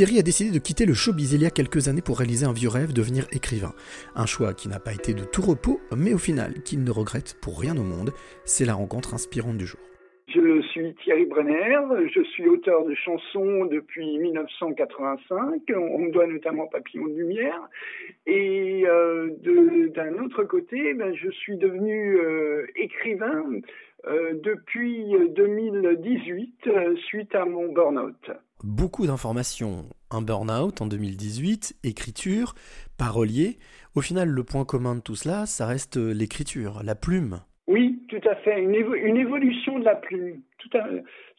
Thierry a décidé de quitter le showbiz il y a quelques années pour réaliser un vieux rêve, devenir écrivain. Un choix qui n'a pas été de tout repos, mais au final qu'il ne regrette pour rien au monde. C'est la rencontre inspirante du jour. Je suis Thierry Brenner, je suis auteur de chansons depuis 1985, on me doit notamment Papillon de Lumière, et euh, d'un autre côté, ben, je suis devenu euh, écrivain euh, depuis 2018 euh, suite à mon burn-out. Beaucoup d'informations, un burn-out en 2018, écriture, parolier. Au final, le point commun de tout cela, ça reste l'écriture, la plume. Oui, tout à fait, une, une évolution de la plume.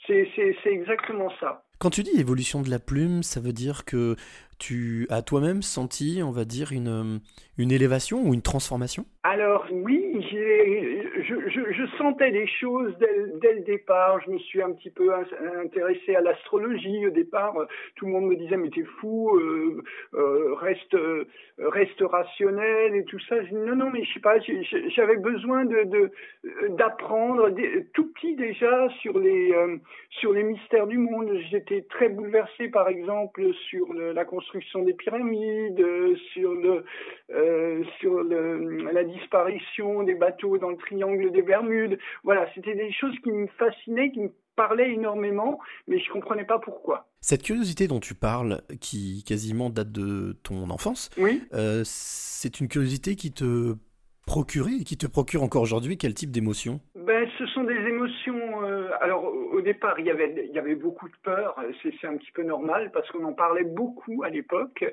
C'est exactement ça. Quand tu dis évolution de la plume, ça veut dire que tu as toi-même senti, on va dire, une, une élévation ou une transformation? Alors oui, je, sentais des choses dès, le départ. Je me suis un petit peu intéressé à l'astrologie au départ. Tout le monde me disait mais t'es fou, euh, euh, reste reste rationnel et tout ça. Non non mais je sais pas, j'avais besoin d'apprendre tout petit déjà sur les euh, sur les mystères du monde. J'étais très bouleversé par exemple sur la construction construction des pyramides, sur le euh, sur le, la disparition des bateaux dans le triangle des Bermudes. Voilà, c'était des choses qui me fascinaient, qui me parlaient énormément, mais je comprenais pas pourquoi. Cette curiosité dont tu parles, qui quasiment date de ton enfance, oui. Euh, c'est une curiosité qui te procurer et qui te procure encore aujourd'hui quel type d'émotion ben, Ce sont des émotions. Euh, alors, au départ, il y, avait, il y avait beaucoup de peur. C'est un petit peu normal parce qu'on en parlait beaucoup à l'époque.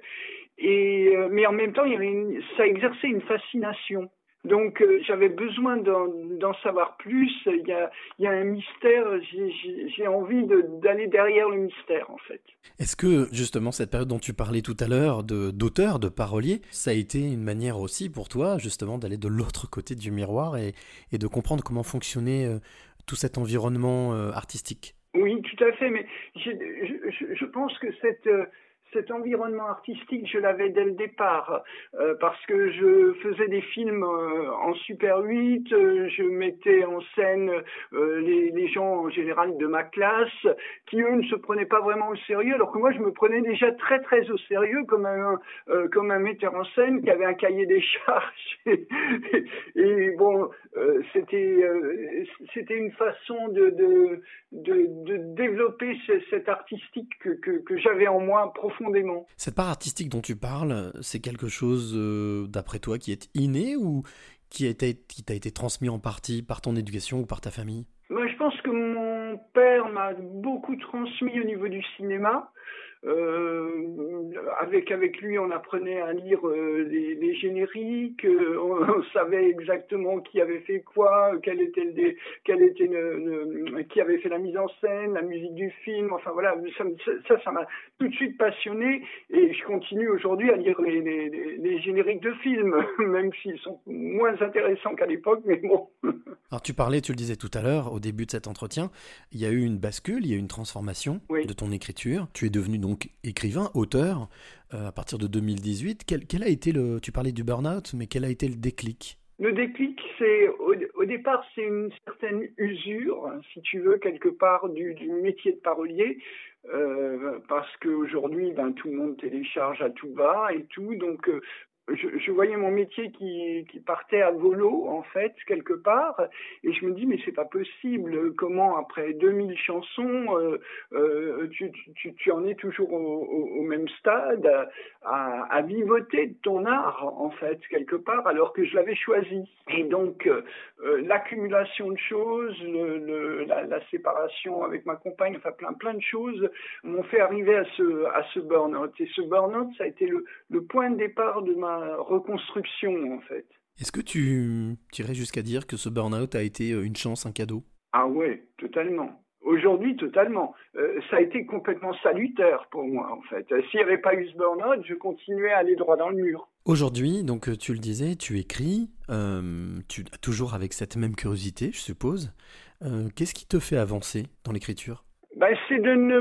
Et, euh, mais en même temps, y avait une, ça exerçait une fascination. Donc euh, j'avais besoin d'en savoir plus. Il y a, il y a un mystère. J'ai envie d'aller derrière le mystère en fait. Est-ce que justement cette période dont tu parlais tout à l'heure d'auteur, de, parolier, ça a été une manière aussi pour toi justement d'aller de l'autre côté du miroir et, et, de comprendre comment fonctionnait euh, tout cet environnement euh, artistique? Oui, tout à fait. Mais je pense que cette cet environnement artistique, je l'avais dès le départ, euh, parce que je faisais des films euh, en Super 8, euh, je mettais en scène les, les, gens en général de ma classe, qui eux ne se prenaient pas vraiment au sérieux, alors que moi je me prenais déjà très très au sérieux comme un comme un metteur en scène qui avait un cahier des charges. et, bon, c'était c'était une façon de de, de, de développer cet artistique que, que, que j'avais en moi profondément cette part artistique dont tu parles, c'est quelque chose, euh, d'après toi, qui est inné ou qui, a été, t'a été transmis en partie par ton éducation ou par ta famille? Moi, Je pense que mon père m'a beaucoup transmis au niveau du cinéma. Euh, avec avec lui, on apprenait à lire euh, les, les, génériques, euh, on, savait exactement qui avait fait quoi, quel était le, quel était le, qui avait fait la mise en scène, la musique du film. Enfin voilà, ça, ça m'a tout de suite passionné et je continue aujourd'hui à lire les, les, les, génériques de films, même s'ils sont moins intéressants qu'à l'époque, mais bon. Alors tu parlais, tu le disais tout à l'heure, au début de cet entretien, il y a eu une bascule, il y a eu une transformation de ton écriture. Tu es devenu donc écrivain, auteur, euh, à partir de 2018. Quel, a été le, tu parlais du burn-out, mais quel a été le déclic? Le déclic, c'est au, départ, c'est une certaine usure, si tu veux, quelque part du, du métier de parolier. Euh, parce qu'aujourd'hui, ben, tout le monde télécharge à tout bas et tout, donc euh, je, voyais mon métier qui, partait à volo en fait quelque part et je me dis mais c'est pas possible. Comment après 2000 chansons euh, euh, tu, en es toujours au, même stade à, à, vivoter de ton art en fait quelque part alors que je l'avais choisi. Et donc euh, l'accumulation de choses la, séparation avec ma compagne enfin plein plein de choses m'ont fait arriver à ce à ce burn-out. Et ce burn-out ça a été le point de départ de ma reconstruction en fait. Est-ce que tu irais jusqu'à dire que ce burn-out a été euh, une chance, un cadeau? Ah ouais, totalement. Aujourd'hui, totalement. Euh, ça a été complètement salutaire pour moi, en fait. Euh, s'il n'y avait pas eu ce burn-out, je continuais à aller droit dans le mur. Aujourd'hui, donc tu le disais, tu écris, euh, tu, toujours avec cette même curiosité, je suppose. Qu'est-ce qui te fait avancer dans l'écriture? Ben, c'est de ne,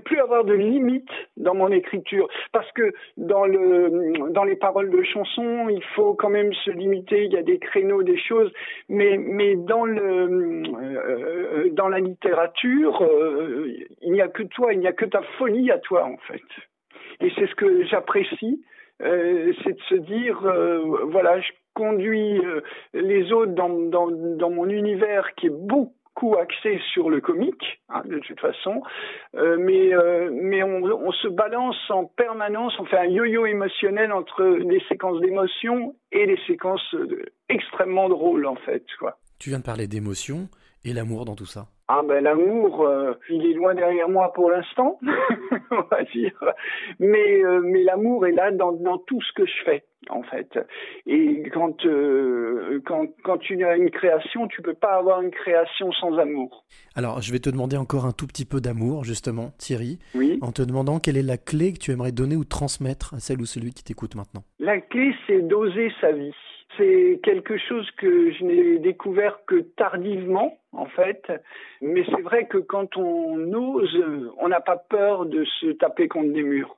plus avoir de limites dans mon écriture. Parce que dans, le, dans les paroles de chansons, il faut quand même se limiter, il y a des créneaux, des choses, mais, le, euh, dans la littérature, euh, il n'y a que toi, il n'y a que ta folie à toi, en fait. Et c'est ce que j'apprécie, euh, c'est de se dire, voilà, je conduis les autres dans, dans, mon univers qui est beaucoup axé sur le comique, hein, de toute façon, euh, mais, euh, mais on, se balance en permanence, on fait un yo-yo émotionnel entre les séquences d'émotion et les séquences extrêmement drôles, en fait. Tu viens de parler d'émotion et l'amour dans tout ça. Ah ben l'amour, euh, il est loin derrière moi pour l'instant, on va dire. Mais euh, mais l'amour est là dans, dans tout ce que je fais en fait. Et quand euh, quand quand tu as une création, tu peux pas avoir une création sans amour. Alors je vais te demander encore un tout petit peu d'amour justement, Thierry. Oui. En te demandant quelle est la clé que tu aimerais donner ou transmettre à celle ou celui qui t'écoute maintenant. La clé, c'est d'oser sa vie. C'est quelque chose que je n'ai découvert que tardivement, en fait. Mais c'est vrai que quand on ose, on n'a pas peur de se taper contre des murs.